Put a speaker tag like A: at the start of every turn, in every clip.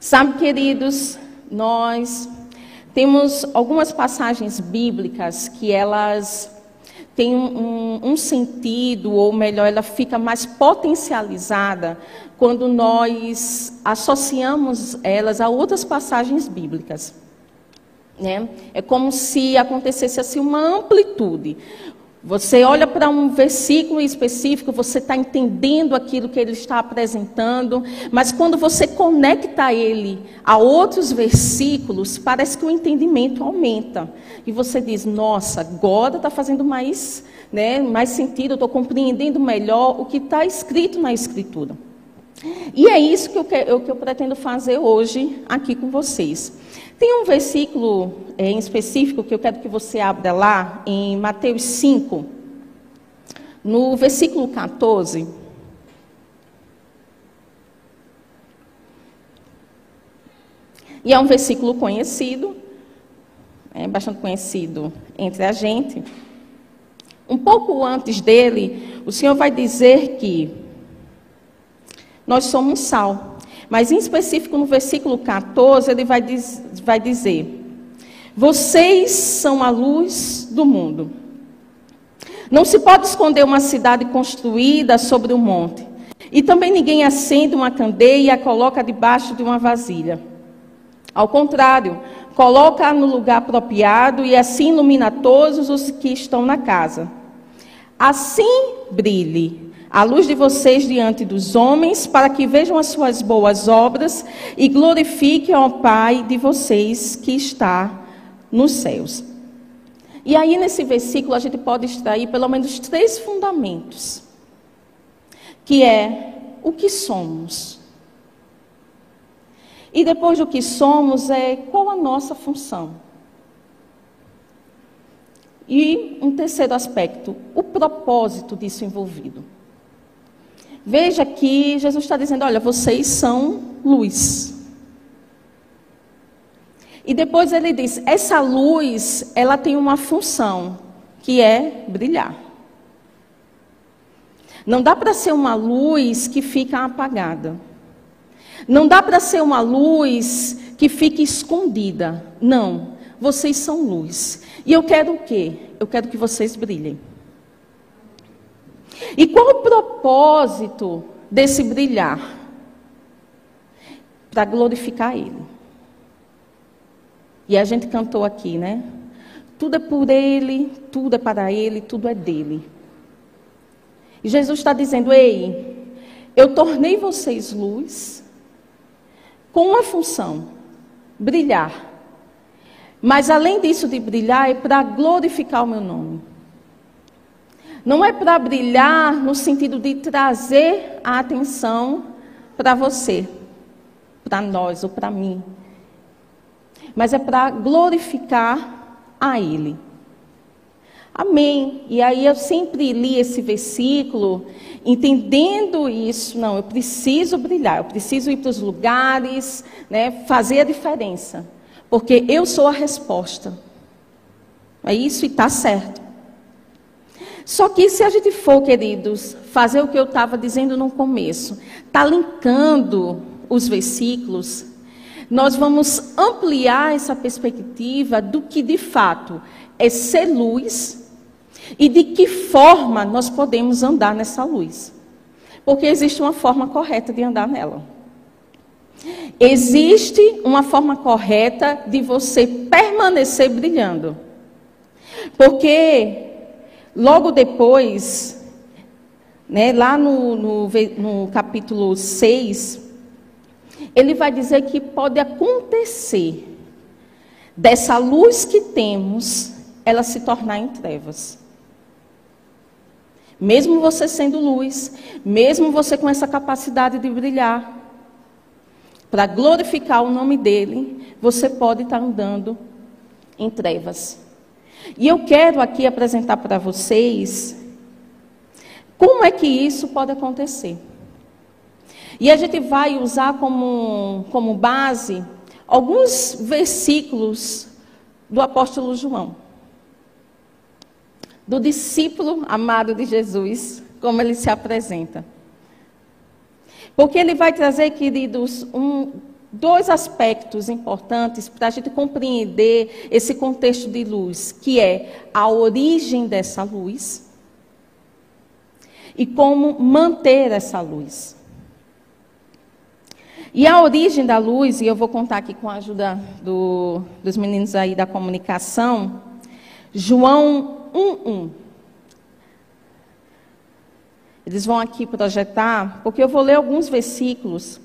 A: Sabe, queridos, nós temos algumas passagens bíblicas que elas têm um, um, sentido, ou melhor, ela fica mais potencializada quando nós associamos elas a outras passagens bíblicas. Né? É como se acontecesse assim uma amplitude. Você olha para um versículo específico, você está entendendo aquilo que ele está apresentando, mas quando você conecta ele a outros versículos, parece que o entendimento aumenta. E você diz: Nossa, agora está fazendo mais, né, mais sentido, estou compreendendo melhor o que está escrito na Escritura. E é isso que eu, que, que eu pretendo fazer hoje aqui com vocês. Tem um versículo é, em específico que eu quero que você abra lá, em Mateus 5, no versículo 14. E é um versículo conhecido, é bastante conhecido entre a gente. Um pouco antes dele, o Senhor vai dizer que nós somos sal. Mas em específico no versículo 14, ele vai, diz, vai dizer: Vocês são a luz do mundo. Não se pode esconder uma cidade construída sobre um monte. E também ninguém acende uma candeia e a coloca debaixo de uma vasilha. Ao contrário, coloca no lugar apropriado e assim ilumina todos os que estão na casa. Assim brilhe a luz de vocês diante dos homens, para que vejam as suas boas obras e glorifiquem ao Pai de vocês que está nos céus. E aí, nesse versículo, a gente pode extrair pelo menos três fundamentos: que é o que somos. E depois do que somos, é qual a nossa função. E um terceiro aspecto, o propósito disso envolvido. Veja que Jesus está dizendo: olha, vocês são luz. E depois ele diz: essa luz, ela tem uma função, que é brilhar. Não dá para ser uma luz que fica apagada. Não dá para ser uma luz que fica escondida. Não. Vocês são luz. E eu quero o quê? Eu quero que vocês brilhem. E qual o propósito desse brilhar? Para glorificar Ele. E a gente cantou aqui, né? Tudo é por Ele, tudo é para Ele, tudo é dele. E Jesus está dizendo: Ei, eu tornei vocês luz com uma função: brilhar. Mas além disso de brilhar, é para glorificar o meu nome. Não é para brilhar no sentido de trazer a atenção para você, para nós ou para mim. Mas é para glorificar a Ele. Amém. E aí eu sempre li esse versículo, entendendo isso. Não, eu preciso brilhar, eu preciso ir para os lugares, né, fazer a diferença. Porque eu sou a resposta. É isso e está certo. Só que se a gente for, queridos, fazer o que eu estava dizendo no começo, tá linkando os versículos, nós vamos ampliar essa perspectiva do que de fato é ser luz e de que forma nós podemos andar nessa luz. Porque existe uma forma correta de andar nela. Existe uma forma correta de você permanecer brilhando. Porque Logo depois, né, lá no, no, no capítulo 6, ele vai dizer que pode acontecer dessa luz que temos, ela se tornar em trevas. Mesmo você sendo luz, mesmo você com essa capacidade de brilhar, para glorificar o nome dele, você pode estar andando em trevas. E eu quero aqui apresentar para vocês como é que isso pode acontecer. E a gente vai usar como, como base alguns versículos do apóstolo João, do discípulo amado de Jesus, como ele se apresenta. Porque ele vai trazer, queridos, um, dois aspectos importantes para a gente compreender esse contexto de luz, que é a origem dessa luz e como manter essa luz. E a origem da luz, e eu vou contar aqui com a ajuda do, dos meninos aí da comunicação, João 1:1. Eles vão aqui projetar, porque eu vou ler alguns versículos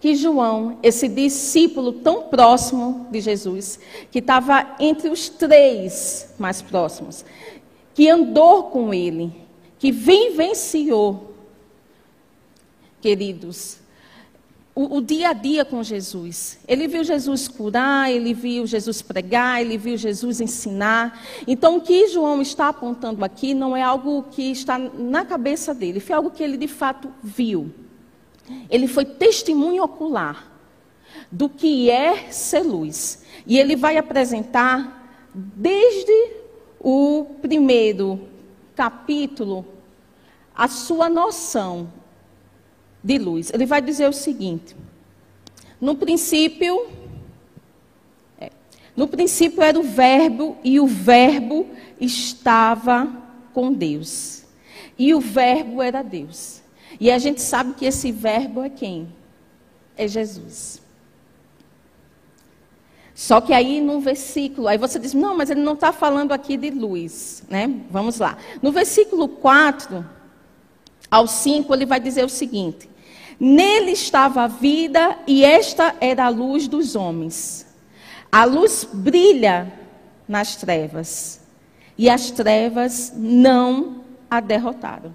A: que João, esse discípulo tão próximo de Jesus, que estava entre os três mais próximos, que andou com ele, que vivenciou, queridos, o, o, dia a dia com Jesus. Ele viu Jesus curar, ele viu Jesus pregar, ele viu Jesus ensinar. Então, o que João está apontando aqui não é algo que está na cabeça dele, foi algo que ele de fato viu. Ele foi testemunho ocular do que é ser luz. E ele vai apresentar desde o primeiro capítulo a sua noção de luz. Ele vai dizer o seguinte: no princípio, é, no princípio era o verbo e o verbo estava com Deus. E o verbo era Deus. E a gente sabe que esse verbo é quem? É Jesus. Só que aí no versículo, aí você diz, não, mas ele não está falando aqui de luz, né? Vamos lá. No versículo 4 ao 5, ele vai dizer o seguinte: Nele estava a vida e esta era a luz dos homens. A luz brilha nas trevas e as trevas não a derrotaram.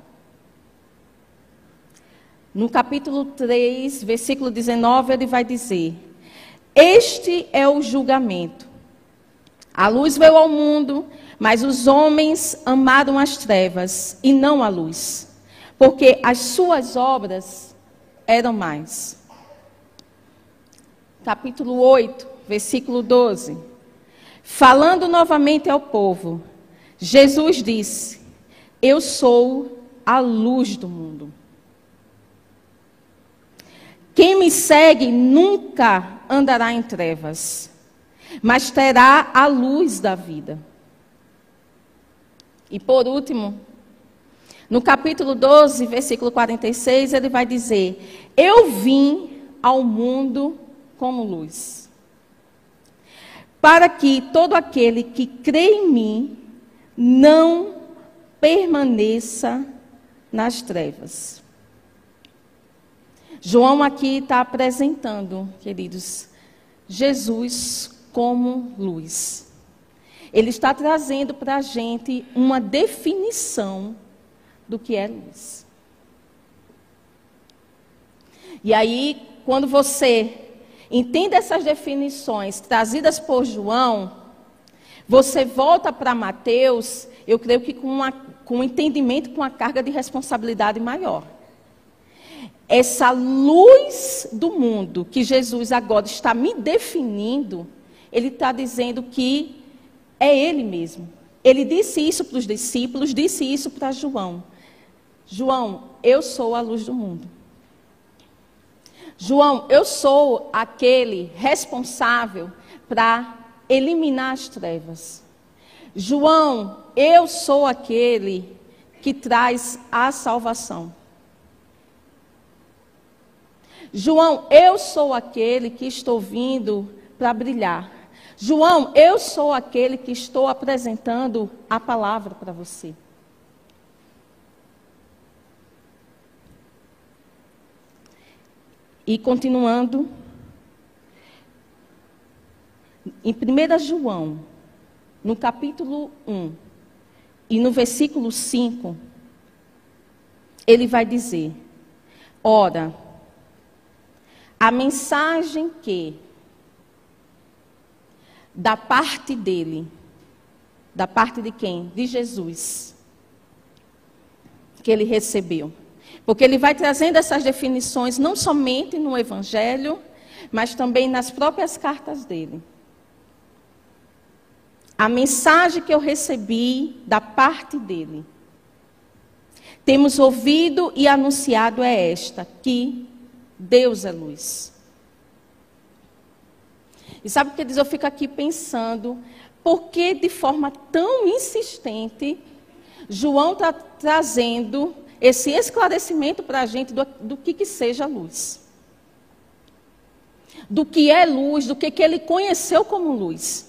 A: No capítulo 3, versículo 19, ele vai dizer: Este é o julgamento. A luz veio ao mundo, mas os homens amaram as trevas e não a luz, porque as suas obras eram mais. Capítulo 8, versículo 12. Falando novamente ao povo, Jesus disse: Eu sou a luz do mundo. Quem me segue nunca andará em trevas, mas terá a luz da vida. E por último, no capítulo 12, versículo 46, ele vai dizer: Eu vim ao mundo como luz, para que todo aquele que crê em mim não permaneça nas trevas. João aqui está apresentando, queridos, Jesus como luz. Ele está trazendo para a gente uma definição do que é luz. E aí, quando você entende essas definições trazidas por João, você volta para Mateus, eu creio que com, uma, com um entendimento, com uma carga de responsabilidade maior. Essa luz do mundo que Jesus agora está me definindo, ele está dizendo que é Ele mesmo. Ele disse isso para os discípulos, disse isso para João. João, eu sou a luz do mundo. João, eu sou aquele responsável para eliminar as trevas. João, eu sou aquele que traz a salvação. João, eu sou aquele que estou vindo para brilhar. João, eu sou aquele que estou apresentando a palavra para você. E continuando, em 1 João, no capítulo 1 e no versículo 5, ele vai dizer: Ora, a mensagem que, da parte dele, da parte de quem? De Jesus, que ele recebeu porque ele vai trazendo essas definições não somente no Evangelho, mas também nas próprias cartas dele. A mensagem que eu recebi da parte dele. Temos ouvido e anunciado é esta: que Deus é luz. E sabe o que diz? Eu fico aqui pensando, por que de forma tão insistente João está trazendo esse esclarecimento para a gente do, do que, que seja luz? Do que é luz, do que, que ele conheceu como luz.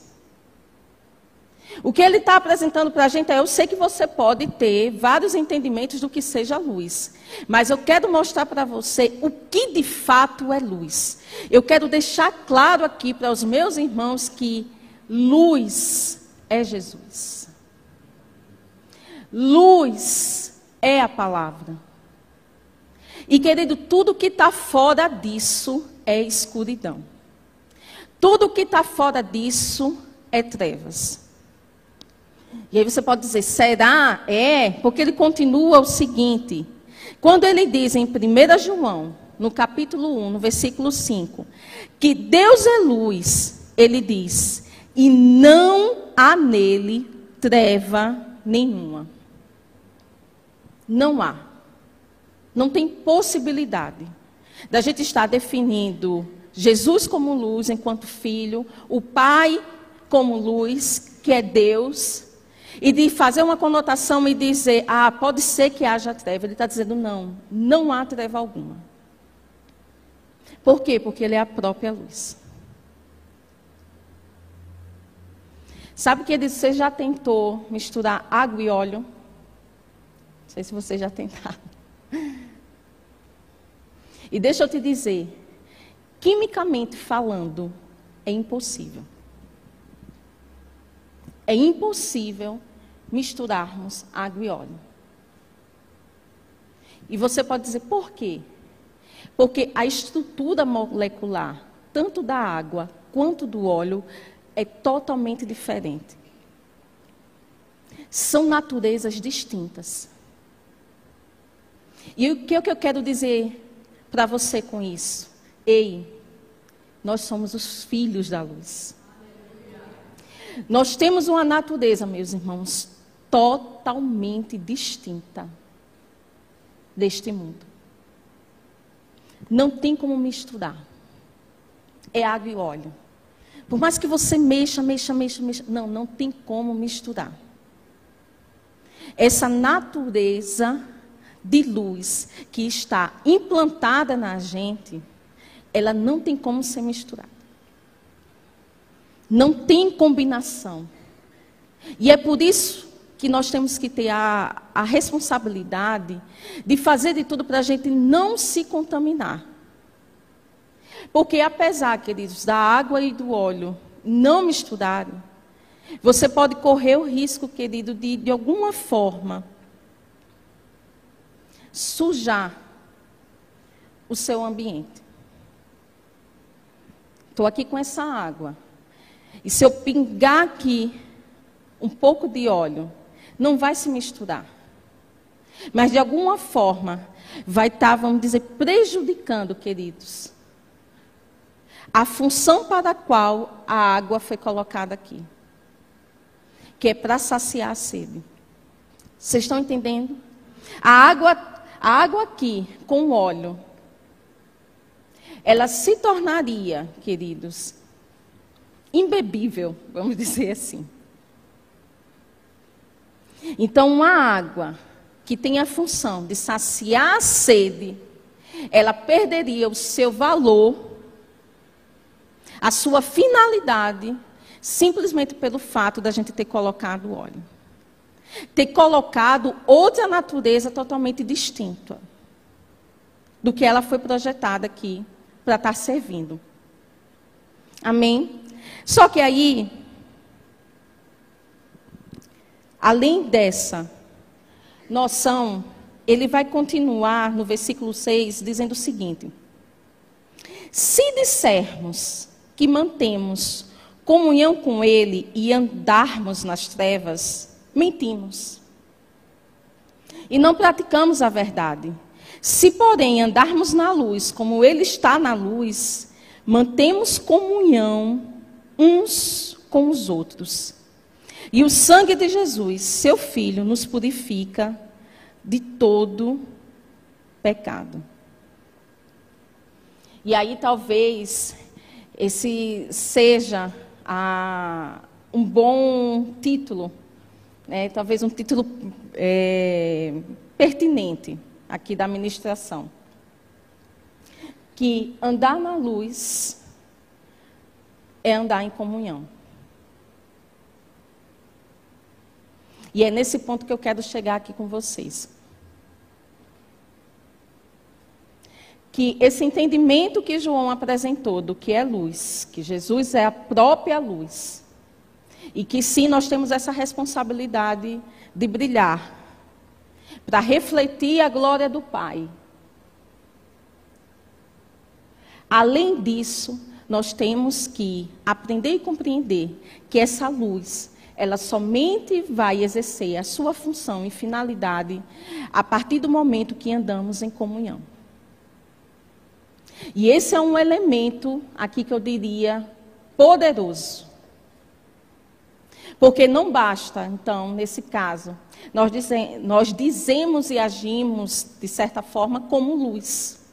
A: O que ele está apresentando para a gente é: eu sei que você pode ter vários entendimentos do que seja luz, mas eu quero mostrar para você o que de fato é luz. Eu quero deixar claro aqui para os meus irmãos que luz é Jesus. Luz é a palavra. E querido, tudo que está fora disso é escuridão. Tudo que está fora disso é trevas. E aí você pode dizer, será? É, porque ele continua o seguinte. Quando ele diz em 1 João, no capítulo 1, no versículo 5, que Deus é luz, ele diz, e não há nele treva nenhuma. Não há. Não tem possibilidade da gente estar definindo Jesus como luz enquanto filho, o Pai como luz, que é Deus, e de fazer uma conotação e dizer, ah, pode ser que haja treva. Ele está dizendo, não, não há treva alguma. Por quê? Porque ele é a própria luz. Sabe que ele, você já tentou misturar água e óleo? Não sei se você já tentaram. E deixa eu te dizer, quimicamente falando, é impossível. É impossível misturarmos água e óleo. E você pode dizer por quê? Porque a estrutura molecular, tanto da água quanto do óleo, é totalmente diferente. São naturezas distintas. E o que, é que eu quero dizer para você com isso? Ei, nós somos os filhos da luz. Nós temos uma natureza, meus irmãos, totalmente distinta deste mundo. Não tem como misturar. É água e óleo. Por mais que você mexa, mexa, mexa, mexa, não, não tem como misturar. Essa natureza de luz que está implantada na gente, ela não tem como ser misturada. Não tem combinação. E é por isso que nós temos que ter a, a responsabilidade de fazer de tudo para a gente não se contaminar. Porque apesar, queridos, da água e do óleo não misturarem, você pode correr o risco, querido, de de alguma forma sujar o seu ambiente. Estou aqui com essa água. E se eu pingar aqui um pouco de óleo, não vai se misturar. Mas de alguma forma vai estar, tá, vamos dizer, prejudicando, queridos, a função para a qual a água foi colocada aqui, que é para saciar a sede. Vocês estão entendendo? A água, a água aqui com óleo, ela se tornaria, queridos, imbebível, vamos dizer assim. Então, uma água que tem a função de saciar a sede, ela perderia o seu valor, a sua finalidade, simplesmente pelo fato da gente ter colocado óleo. Ter colocado outra natureza totalmente distinta do que ela foi projetada aqui para estar servindo. Amém? Só que aí, além dessa noção, ele vai continuar no versículo 6 dizendo o seguinte: Se dissermos que mantemos comunhão com Ele e andarmos nas trevas, mentimos. E não praticamos a verdade. Se, porém, andarmos na luz, como Ele está na luz, mantemos comunhão uns com os outros. E o sangue de Jesus, seu Filho, nos purifica de todo pecado. E aí talvez esse seja a, um bom título, né, talvez um título é, pertinente aqui da administração. Que andar na luz é andar em comunhão. E é nesse ponto que eu quero chegar aqui com vocês. Que esse entendimento que João apresentou do que é luz, que Jesus é a própria luz, e que sim, nós temos essa responsabilidade de brilhar, para refletir a glória do Pai. Além disso, nós temos que aprender e compreender que essa luz ela somente vai exercer a sua função e finalidade a partir do momento que andamos em comunhão. E esse é um elemento aqui que eu diria poderoso. Porque não basta, então, nesse caso, nós, dizem, nós dizemos e agimos, de certa forma, como luz.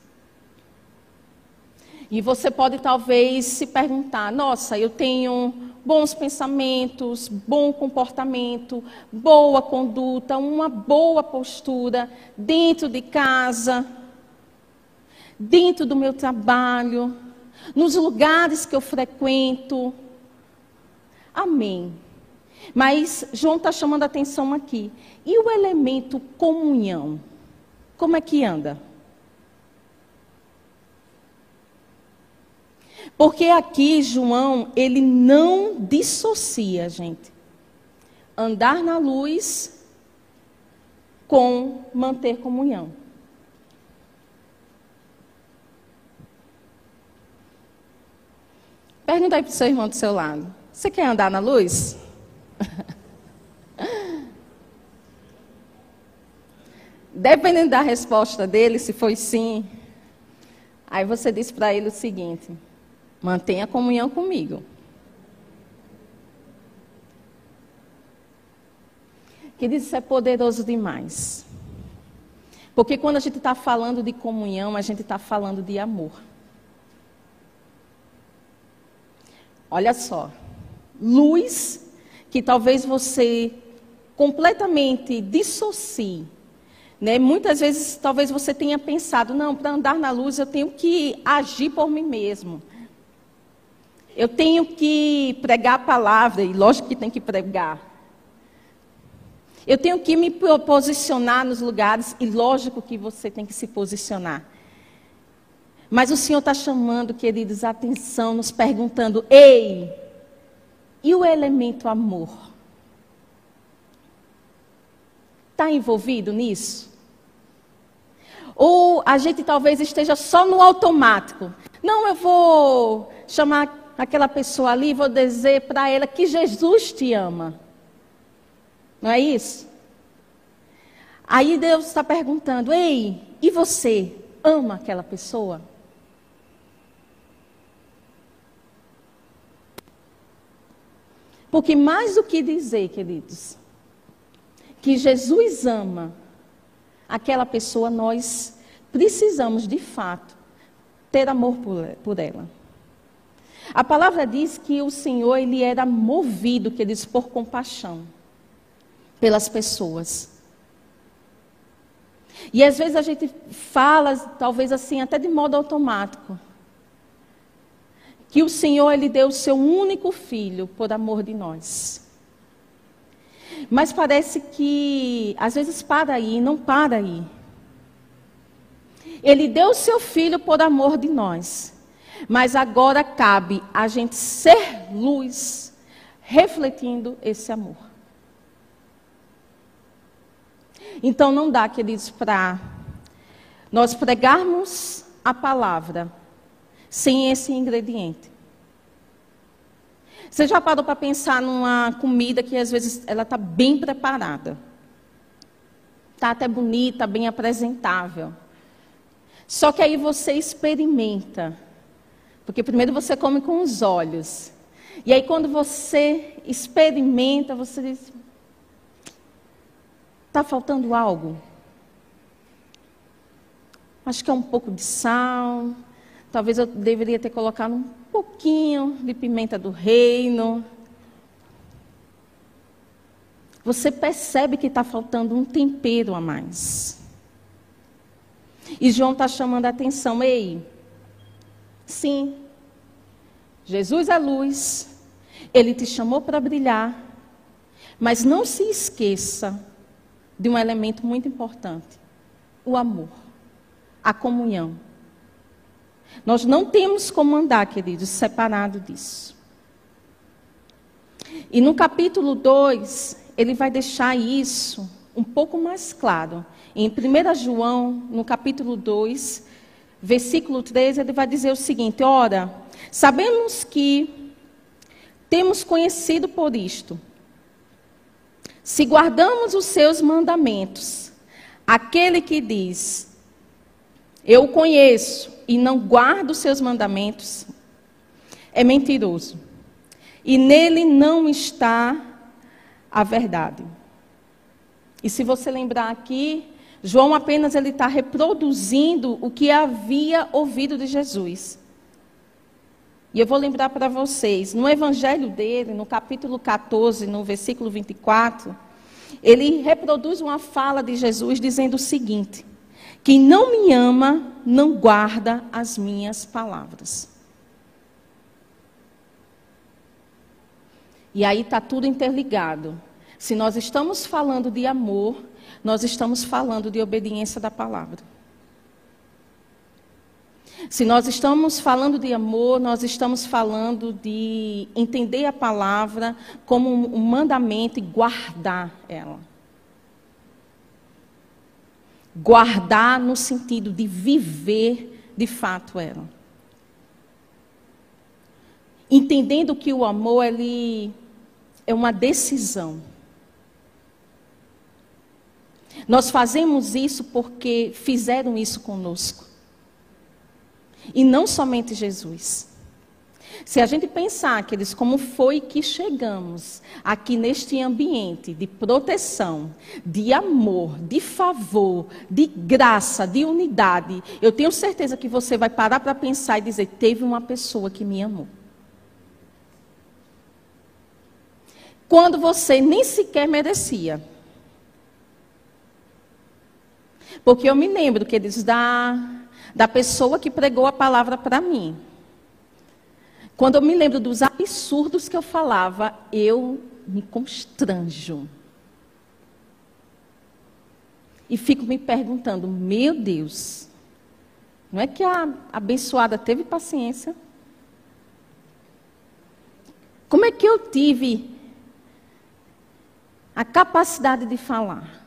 A: E você pode talvez se perguntar: nossa, eu tenho bons pensamentos, bom comportamento, boa conduta, uma boa postura dentro de casa, dentro do meu trabalho, nos lugares que eu frequento. Amém. Mas João está chamando a atenção aqui. E o elemento comunhão? Como é que anda? Porque aqui João, ele não dissocia, gente. Andar na luz com manter comunhão. Pergunta aí para o seu irmão do seu lado. Você quer andar na luz? Dependendo da resposta dele, se foi sim, aí você diz para ele o seguinte: Mantenha comunhão comigo. Que isso é poderoso demais. Porque quando a gente está falando de comunhão, a gente está falando de amor. Olha só. Luz que talvez você completamente dissocie. Né? Muitas vezes, talvez você tenha pensado: não, para andar na luz eu tenho que agir por mim mesmo. Eu tenho que pregar a palavra, e lógico que tem que pregar. Eu tenho que me posicionar nos lugares, e lógico que você tem que se posicionar. Mas o Senhor está chamando, queridos, a atenção, nos perguntando: ei, e o elemento amor? Está envolvido nisso? Ou a gente talvez esteja só no automático. Não, eu vou chamar aquela pessoa ali, vou dizer para ela que Jesus te ama. Não é isso? Aí Deus está perguntando: ei, e você ama aquela pessoa? Porque mais do que dizer, queridos, que Jesus ama aquela pessoa, nós precisamos de fato ter amor por, por ela. A palavra diz que o Senhor ele era movido, que diz por compaixão pelas pessoas. E às vezes a gente fala, talvez assim, até de modo automático, que o Senhor ele deu o seu único filho por amor de nós. Mas parece que às vezes para aí, não para aí. Ele deu o seu filho por amor de nós. Mas agora cabe a gente ser luz, refletindo esse amor. Então não dá, queridos, para nós pregarmos a palavra sem esse ingrediente. Você já parou para pensar numa comida que às vezes ela está bem preparada? Está até bonita, bem apresentável. Só que aí você experimenta porque primeiro você come com os olhos. E aí quando você experimenta, você diz: está faltando algo? Acho que é um pouco de sal. Talvez eu deveria ter colocado um pouquinho de pimenta do reino. Você percebe que está faltando um tempero a mais. E João está chamando a atenção. Ei, sim, Jesus é luz, ele te chamou para brilhar, mas não se esqueça de um elemento muito importante: o amor, a comunhão. Nós não temos como andar, queridos, separado disso. E no capítulo 2, ele vai deixar isso um pouco mais claro. Em 1 João, no capítulo 2, versículo 13, ele vai dizer o seguinte: Ora, sabemos que temos conhecido por isto, se guardamos os seus mandamentos, aquele que diz, eu conheço e não guarda os seus mandamentos, é mentiroso. E nele não está a verdade. E se você lembrar aqui, João apenas ele está reproduzindo o que havia ouvido de Jesus. E eu vou lembrar para vocês, no evangelho dele, no capítulo 14, no versículo 24, ele reproduz uma fala de Jesus dizendo o seguinte: Quem não me ama, não guarda as minhas palavras. E aí está tudo interligado. Se nós estamos falando de amor, nós estamos falando de obediência da palavra. Se nós estamos falando de amor, nós estamos falando de entender a palavra como um mandamento e guardar ela. Guardar no sentido de viver de fato ela. Entendendo que o amor ele é uma decisão. Nós fazemos isso porque fizeram isso conosco. E não somente Jesus. Se a gente pensar, queridos, como foi que chegamos aqui neste ambiente de proteção, de amor, de favor, de graça, de unidade, eu tenho certeza que você vai parar para pensar e dizer: teve uma pessoa que me amou. Quando você nem sequer merecia. Porque eu me lembro, queridos, da, da pessoa que pregou a palavra para mim. Quando eu me lembro dos absurdos que eu falava, eu me constranjo. E fico me perguntando, meu Deus, não é que a abençoada teve paciência? Como é que eu tive a capacidade de falar?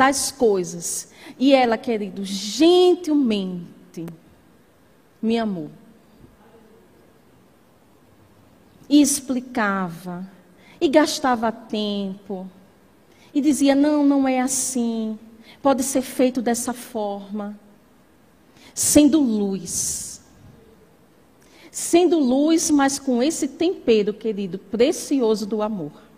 A: Tais coisas. E ela, querido, gentilmente me amou. E explicava, e gastava tempo, e dizia: não, não é assim, pode ser feito dessa forma. Sendo luz. Sendo luz, mas com esse tempero, querido, precioso do amor.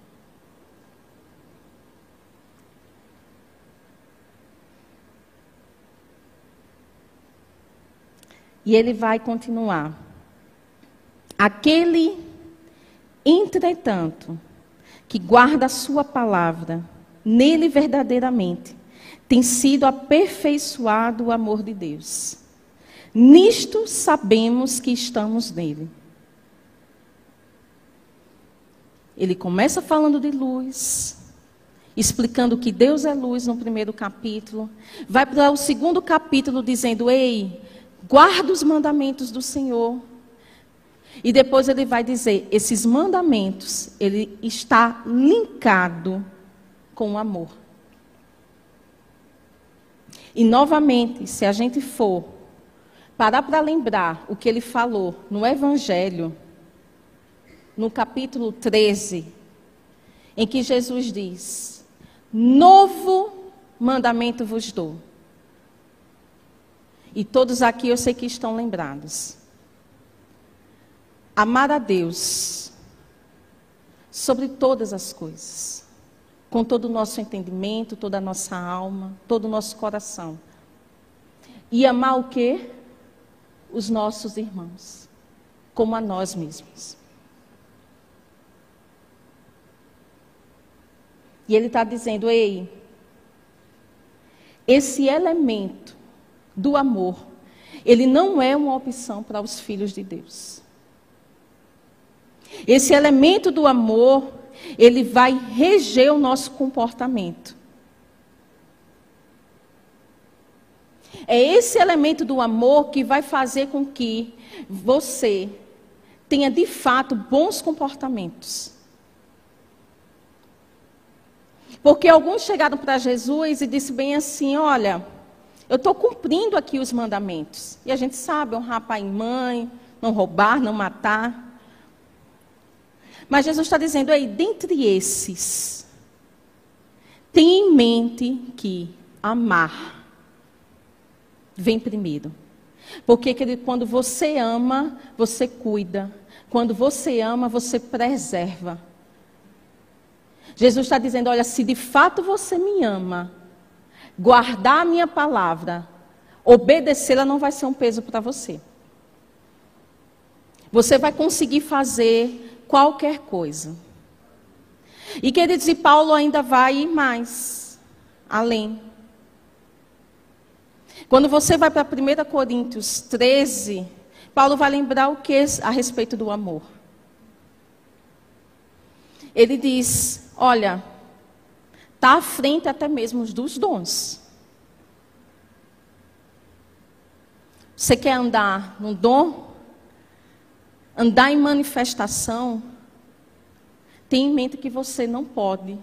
A: E ele vai continuar. Aquele, entretanto, que guarda a sua palavra, nele verdadeiramente, tem sido aperfeiçoado o amor de Deus. Nisto sabemos que estamos nele. Ele começa falando de luz, explicando que Deus é luz no primeiro capítulo. Vai para o segundo capítulo dizendo: Ei, guarda os mandamentos do Senhor. E depois ele vai dizer: esses mandamentos, ele está linkado com o amor. E novamente, se a gente for parar para lembrar o que ele falou no Evangelho, no capítulo 13, em que Jesus diz: Novo mandamento vos dou e todos aqui eu sei que estão lembrados. Amar a Deus sobre todas as coisas, com todo o nosso entendimento, toda a nossa alma, todo o nosso coração. E amar o quê? Os nossos irmãos. como a nós mesmos. E ele está dizendo: ei, esse elemento do amor, ele não é uma opção para os filhos de Deus. Esse elemento do amor, ele vai reger o nosso comportamento. É esse elemento do amor que vai fazer com que você tenha de fato bons comportamentos. Porque alguns chegaram para Jesus e disse bem assim: Olha, eu estou cumprindo aqui os mandamentos. E a gente sabe honrar pai e mãe, não roubar, não matar. Mas Jesus está dizendo aí, dentre esses, tenha em mente que amar vem primeiro. Porque querido, quando você ama, você cuida. Quando você ama, você preserva. Jesus está dizendo: olha, se de fato você me ama, guardar a minha palavra, obedecê-la não vai ser um peso para você. Você vai conseguir fazer qualquer coisa. E queridos, e Paulo ainda vai mais além. Quando você vai para 1 Coríntios 13, Paulo vai lembrar o que a respeito do amor. Ele diz: Olha, está à frente até mesmo dos dons. Você quer andar no dom? Andar em manifestação? Tenha em mente que você não pode,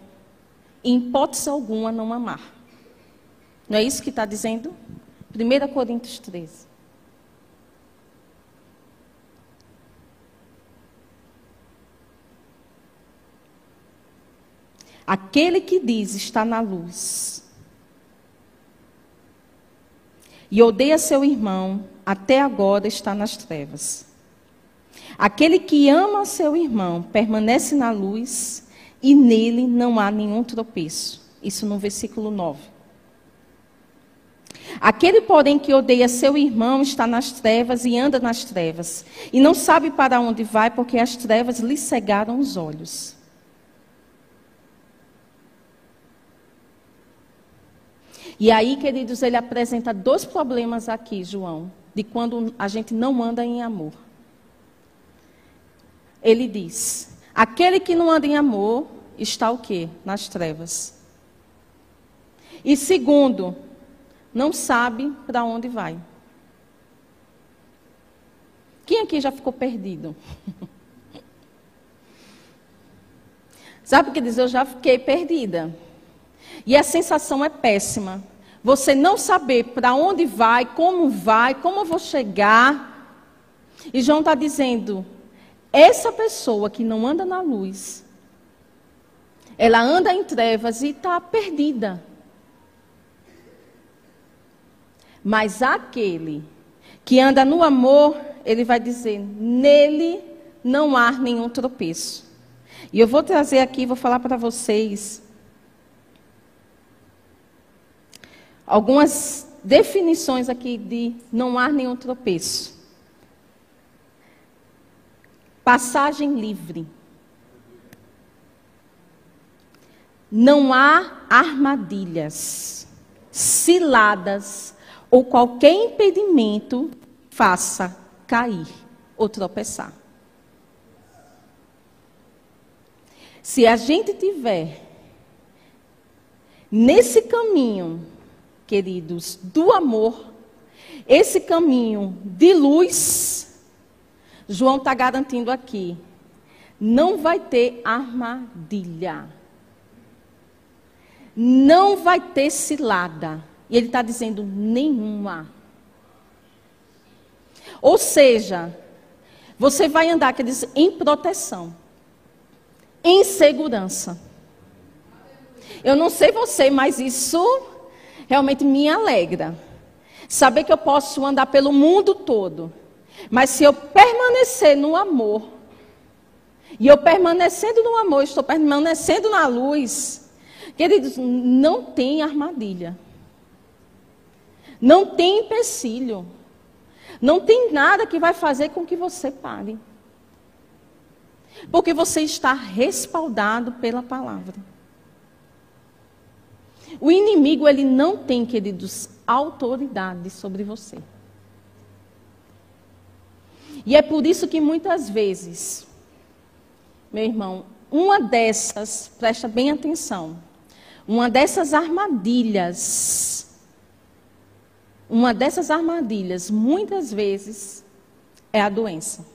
A: em hipótese alguma, não amar. Não é isso que está dizendo? 1 Coríntios 13. Aquele que diz está na luz e odeia seu irmão, até agora está nas trevas. Aquele que ama seu irmão permanece na luz e nele não há nenhum tropeço. Isso no versículo 9. Aquele, porém, que odeia seu irmão está nas trevas e anda nas trevas, e não sabe para onde vai, porque as trevas lhe cegaram os olhos. E aí, queridos, ele apresenta dois problemas aqui, João, de quando a gente não anda em amor. Ele diz: aquele que não anda em amor está o quê? Nas trevas. E segundo, não sabe para onde vai. Quem aqui já ficou perdido? Sabe o que diz? Eu já fiquei perdida. E a sensação é péssima. Você não saber para onde vai, como vai, como eu vou chegar. E João está dizendo: essa pessoa que não anda na luz, ela anda em trevas e está perdida. Mas aquele que anda no amor, ele vai dizer: nele não há nenhum tropeço. E eu vou trazer aqui, vou falar para vocês algumas definições aqui de não há nenhum tropeço. Passagem livre. Não há armadilhas, ciladas ou qualquer impedimento faça cair ou tropeçar. Se a gente tiver nesse caminho queridos, do amor, esse caminho de luz, João está garantindo aqui, não vai ter armadilha. Não vai ter cilada. E ele está dizendo nenhuma. Ou seja, você vai andar, quer dizer, em proteção, em segurança. Eu não sei você, mas isso realmente me alegra. Saber que eu posso andar pelo mundo todo, mas se eu permanecer no amor, e eu permanecendo no amor, estou permanecendo na luz, queridos, não tem armadilha, não tem empecilho, Não tem nada que vai fazer com que você pare. Porque você está respaldado pela palavra. O inimigo, ele não tem, queridos, autoridade sobre você. E é por isso que muitas vezes, meu irmão, uma dessas, presta bem atenção, uma dessas armadilhas, uma dessas armadilhas, muitas vezes, é a doença.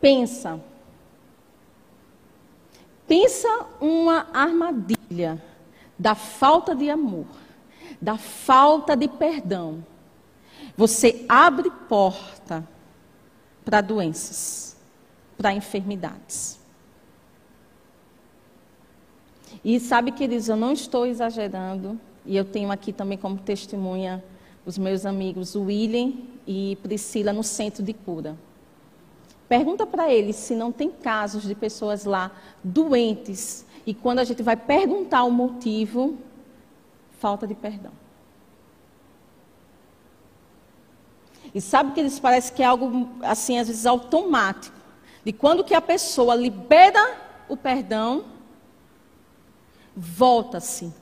A: Pensa. Pensa uma armadilha da falta de amor, da falta de perdão. Você abre porta para doenças, para enfermidades. E sabe, queridos, eu não estou exagerando, e eu tenho aqui também como testemunha os meus amigos William e Priscila no centro de cura. Pergunta para eles se não tem casos de pessoas lá doentes e quando a gente vai perguntar o motivo, falta de perdão. E sabe que eles parece que é algo assim às vezes automático, de quando que a pessoa libera o perdão, volta-se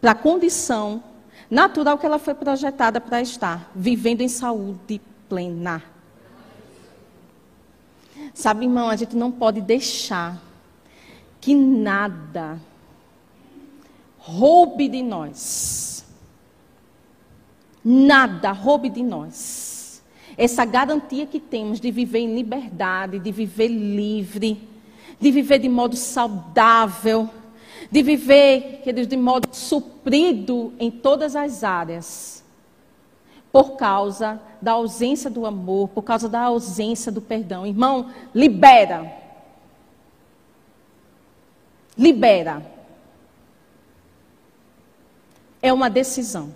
A: para a condição natural que ela foi projetada para estar, vivendo em saúde plena. Sabe, irmão, a gente não pode deixar que nada roube de nós. Nada roube de nós. Essa garantia que temos de viver em liberdade, de viver livre, de viver de modo saudável, de viver de modo suprido em todas as áreas por causa da ausência do amor, por causa da ausência do perdão. Irmão, libera. Libera. É uma decisão.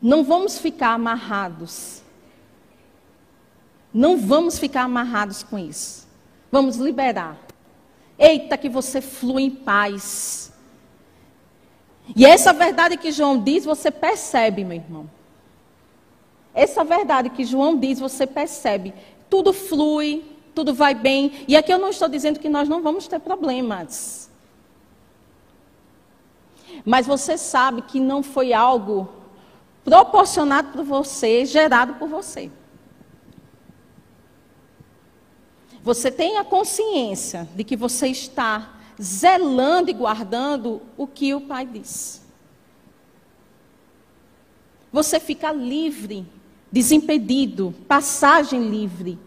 A: Não vamos ficar amarrados. Não vamos ficar amarrados com isso. Vamos liberar. Eita, que você flui em paz. E essa verdade que João diz, você percebe, meu irmão. Essa verdade que João diz, você percebe. Tudo flui, tudo vai bem. E aqui eu não estou dizendo que nós não vamos ter problemas. Mas você sabe que não foi algo proporcionado por você, gerado por você. Você tem a consciência de que você está zelando e guardando o que o Pai diz. Você fica livre, desimpedido, passagem livre,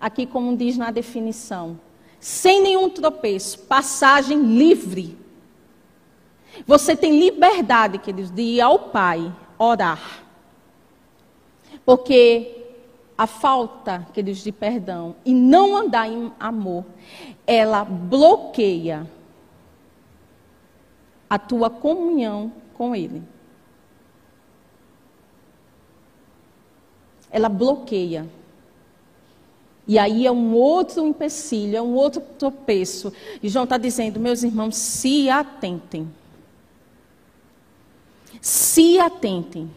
A: aqui como diz na definição, sem nenhum tropeço, passagem livre. Você tem liberdade, queridos, de ir ao Pai orar. Porque a falta, queridos, de perdão e não andar em amor, ela bloqueia a tua comunhão com Ele. Ela bloqueia. E aí é um outro empecilho, é um outro tropeço. E João está dizendo, meus irmãos, se atentem. Se atentem.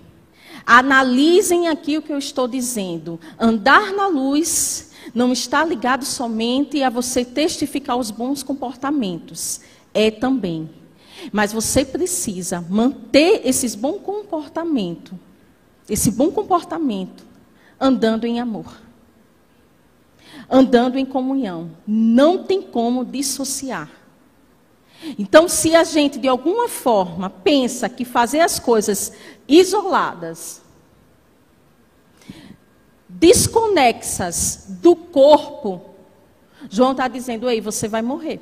A: Analisem aqui o que eu estou dizendo. Andar na luz não está ligado somente a você testificar os bons comportamentos. É também mas você precisa manter esses bom comportamento, esse bom comportamento, andando em amor. Andando em comunhão. Não tem como dissociar. Então, se a gente de alguma forma pensa que fazer as coisas isoladas, desconexas do corpo, João está dizendo, ei, você vai morrer.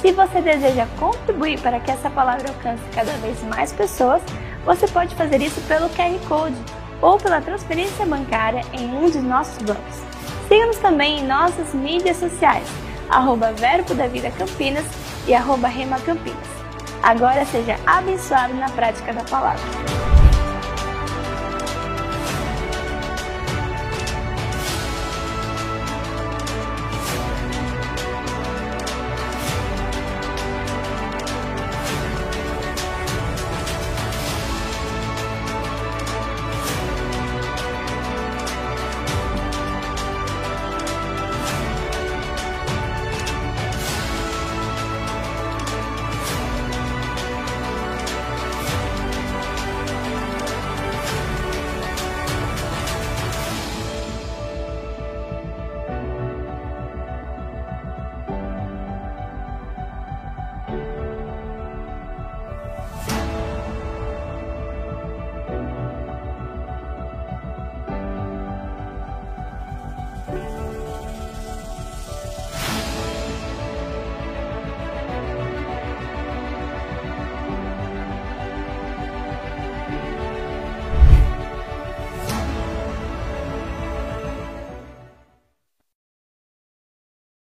B: Se você deseja contribuir para que essa palavra alcance cada vez mais pessoas, você pode fazer isso pelo QR Code ou pela transferência bancária em um de nossos bancos. Siga-nos também em nossas mídias sociais, arroba Verbo da Vida Campinas e arroba Rema Campinas. Agora seja abençoado na prática da palavra.